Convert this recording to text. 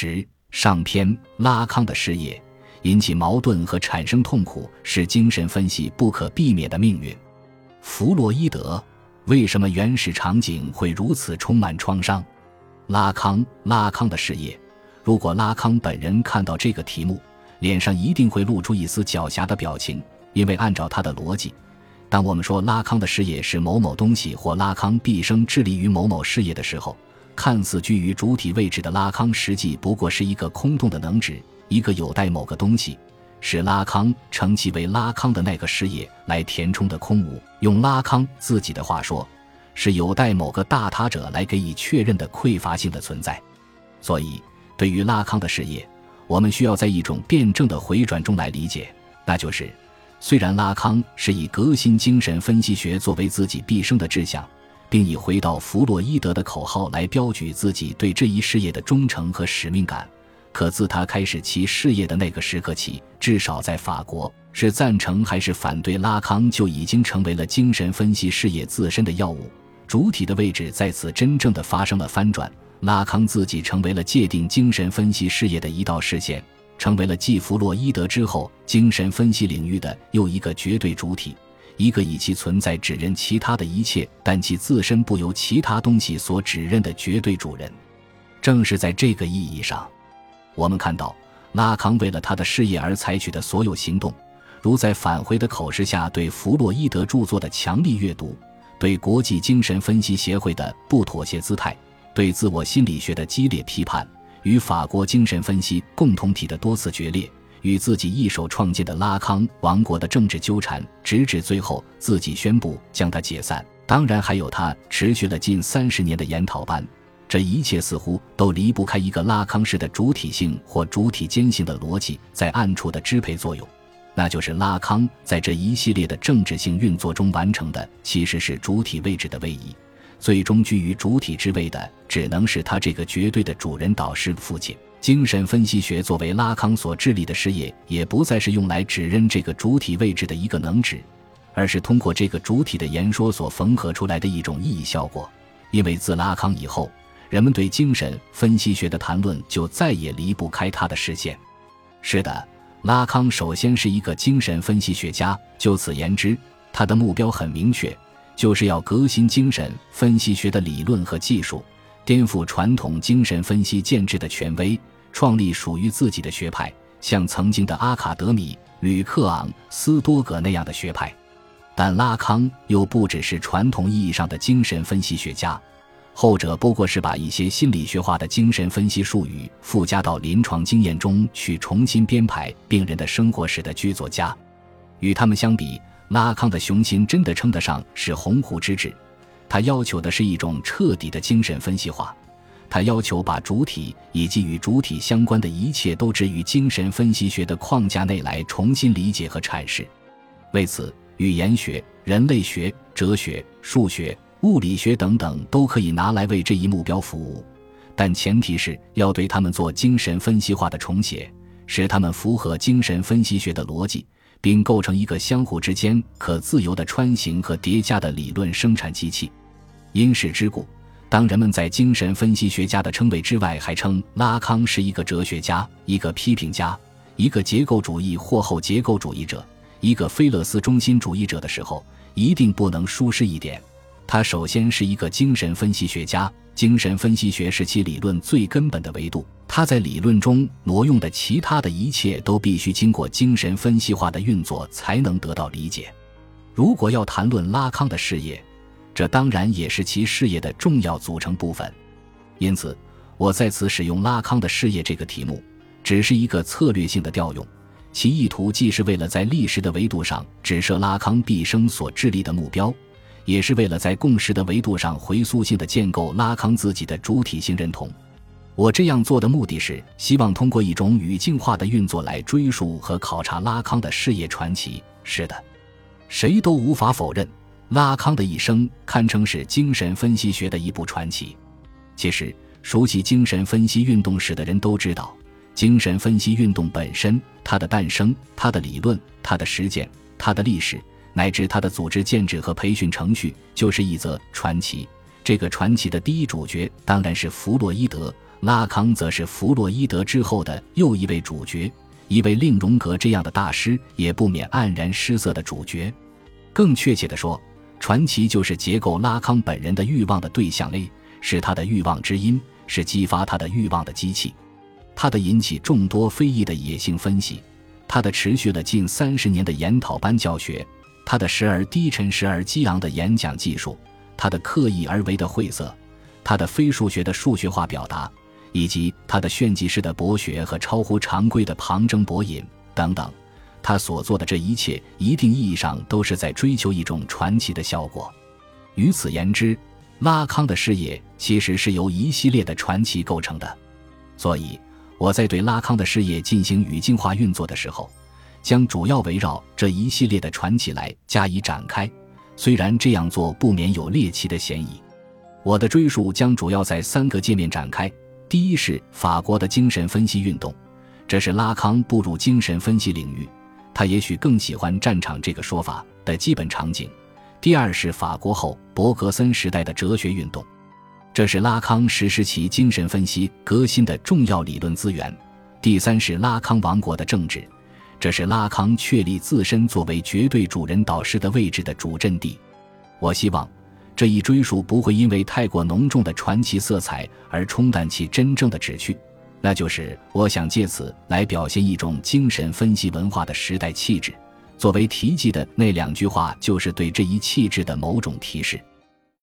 十上篇拉康的事业引起矛盾和产生痛苦是精神分析不可避免的命运。弗洛伊德为什么原始场景会如此充满创伤？拉康拉康的事业，如果拉康本人看到这个题目，脸上一定会露出一丝狡黠的表情，因为按照他的逻辑，当我们说拉康的事业是某某东西或拉康毕生致力于某某事业的时候，看似居于主体位置的拉康，实际不过是一个空洞的能指，一个有待某个东西，使拉康称其为拉康的那个事业来填充的空无。用拉康自己的话说，是有待某个大他者来给予确认的匮乏性的存在。所以，对于拉康的事业，我们需要在一种辩证的回转中来理解，那就是，虽然拉康是以革新精神分析学作为自己毕生的志向。并以回到弗洛伊德的口号来标举自己对这一事业的忠诚和使命感。可自他开始其事业的那个时刻起，至少在法国，是赞成还是反对拉康，就已经成为了精神分析事业自身的要务。主体的位置在此真正的发生了翻转。拉康自己成为了界定精神分析事业的一道视线，成为了继弗洛伊德之后精神分析领域的又一个绝对主体。一个以其存在指认其他的一切，但其自身不由其他东西所指认的绝对主人。正是在这个意义上，我们看到拉康为了他的事业而采取的所有行动，如在返回的口试下对弗洛伊德著作的强力阅读，对国际精神分析协会的不妥协姿态，对自我心理学的激烈批判，与法国精神分析共同体的多次决裂。与自己一手创建的拉康王国的政治纠缠，直至最后自己宣布将它解散。当然，还有他持续了近三十年的研讨班。这一切似乎都离不开一个拉康式的主体性或主体间性的逻辑在暗处的支配作用，那就是拉康在这一系列的政治性运作中完成的，其实是主体位置的位移。最终居于主体之位的，只能是他这个绝对的主人导师父亲。精神分析学作为拉康所致力的事业，也不再是用来指认这个主体位置的一个能指，而是通过这个主体的言说所缝合出来的一种意义效果。因为自拉康以后，人们对精神分析学的谈论就再也离不开他的视线。是的，拉康首先是一个精神分析学家，就此言之，他的目标很明确，就是要革新精神分析学的理论和技术。颠覆传统精神分析建制的权威，创立属于自己的学派，像曾经的阿卡德米、吕克昂、斯多葛那样的学派。但拉康又不只是传统意义上的精神分析学家，后者不过是把一些心理学化的精神分析术语附加到临床经验中去，重新编排病人的生活史的剧作家。与他们相比，拉康的雄心真的称得上是鸿鹄之志。他要求的是一种彻底的精神分析化，他要求把主体以及与主体相关的一切都置于精神分析学的框架内来重新理解和阐释。为此，语言学、人类学、哲学、数学、物理学等等都可以拿来为这一目标服务，但前提是要对他们做精神分析化的重写，使他们符合精神分析学的逻辑。并构成一个相互之间可自由的穿行和叠加的理论生产机器。因是之故，当人们在精神分析学家的称谓之外还称拉康是一个哲学家、一个批评家、一个结构主义或后结构主义者、一个菲勒斯中心主义者的时候，一定不能疏失一点：他首先是一个精神分析学家。精神分析学是其理论最根本的维度。他在理论中挪用的其他的一切都必须经过精神分析化的运作才能得到理解。如果要谈论拉康的事业，这当然也是其事业的重要组成部分。因此，我在此使用拉康的事业这个题目，只是一个策略性的调用，其意图既是为了在历史的维度上指涉拉康毕生所致力的目标。也是为了在共识的维度上回溯性的建构拉康自己的主体性认同。我这样做的目的是希望通过一种语境化的运作来追溯和考察拉康的事业传奇。是的，谁都无法否认拉康的一生堪称是精神分析学的一部传奇。其实，熟悉精神分析运动史的人都知道，精神分析运动本身、它的诞生、它的理论、它的实践、它的历史。乃至它的组织建制和培训程序，就是一则传奇。这个传奇的第一主角当然是弗洛伊德。拉康则是弗洛伊德之后的又一位主角，一位令荣格这样的大师也不免黯然失色的主角。更确切地说，传奇就是结构拉康本人的欲望的对象 A，是他的欲望之音，是激发他的欲望的机器。他的引起众多非议的野性分析，他的持续了近三十年的研讨班教学，他的时而低沉时而激昂的演讲技术，他的刻意而为的晦涩，他的非数学的数学化表达，以及他的炫技式的博学和超乎常规的旁征博引等等。他所做的这一切，一定意义上都是在追求一种传奇的效果。于此言之，拉康的事业其实是由一系列的传奇构成的。所以，我在对拉康的事业进行语境化运作的时候，将主要围绕这一系列的传奇来加以展开。虽然这样做不免有猎奇的嫌疑，我的追述将主要在三个界面展开。第一是法国的精神分析运动，这是拉康步入精神分析领域。他也许更喜欢战场这个说法的基本场景。第二是法国后伯格森时代的哲学运动，这是拉康实施其精神分析革新的重要理论资源。第三是拉康王国的政治，这是拉康确立自身作为绝对主人导师的位置的主阵地。我希望这一追溯不会因为太过浓重的传奇色彩而冲淡其真正的旨趣。那就是我想借此来表现一种精神分析文化的时代气质。作为题记的那两句话，就是对这一气质的某种提示。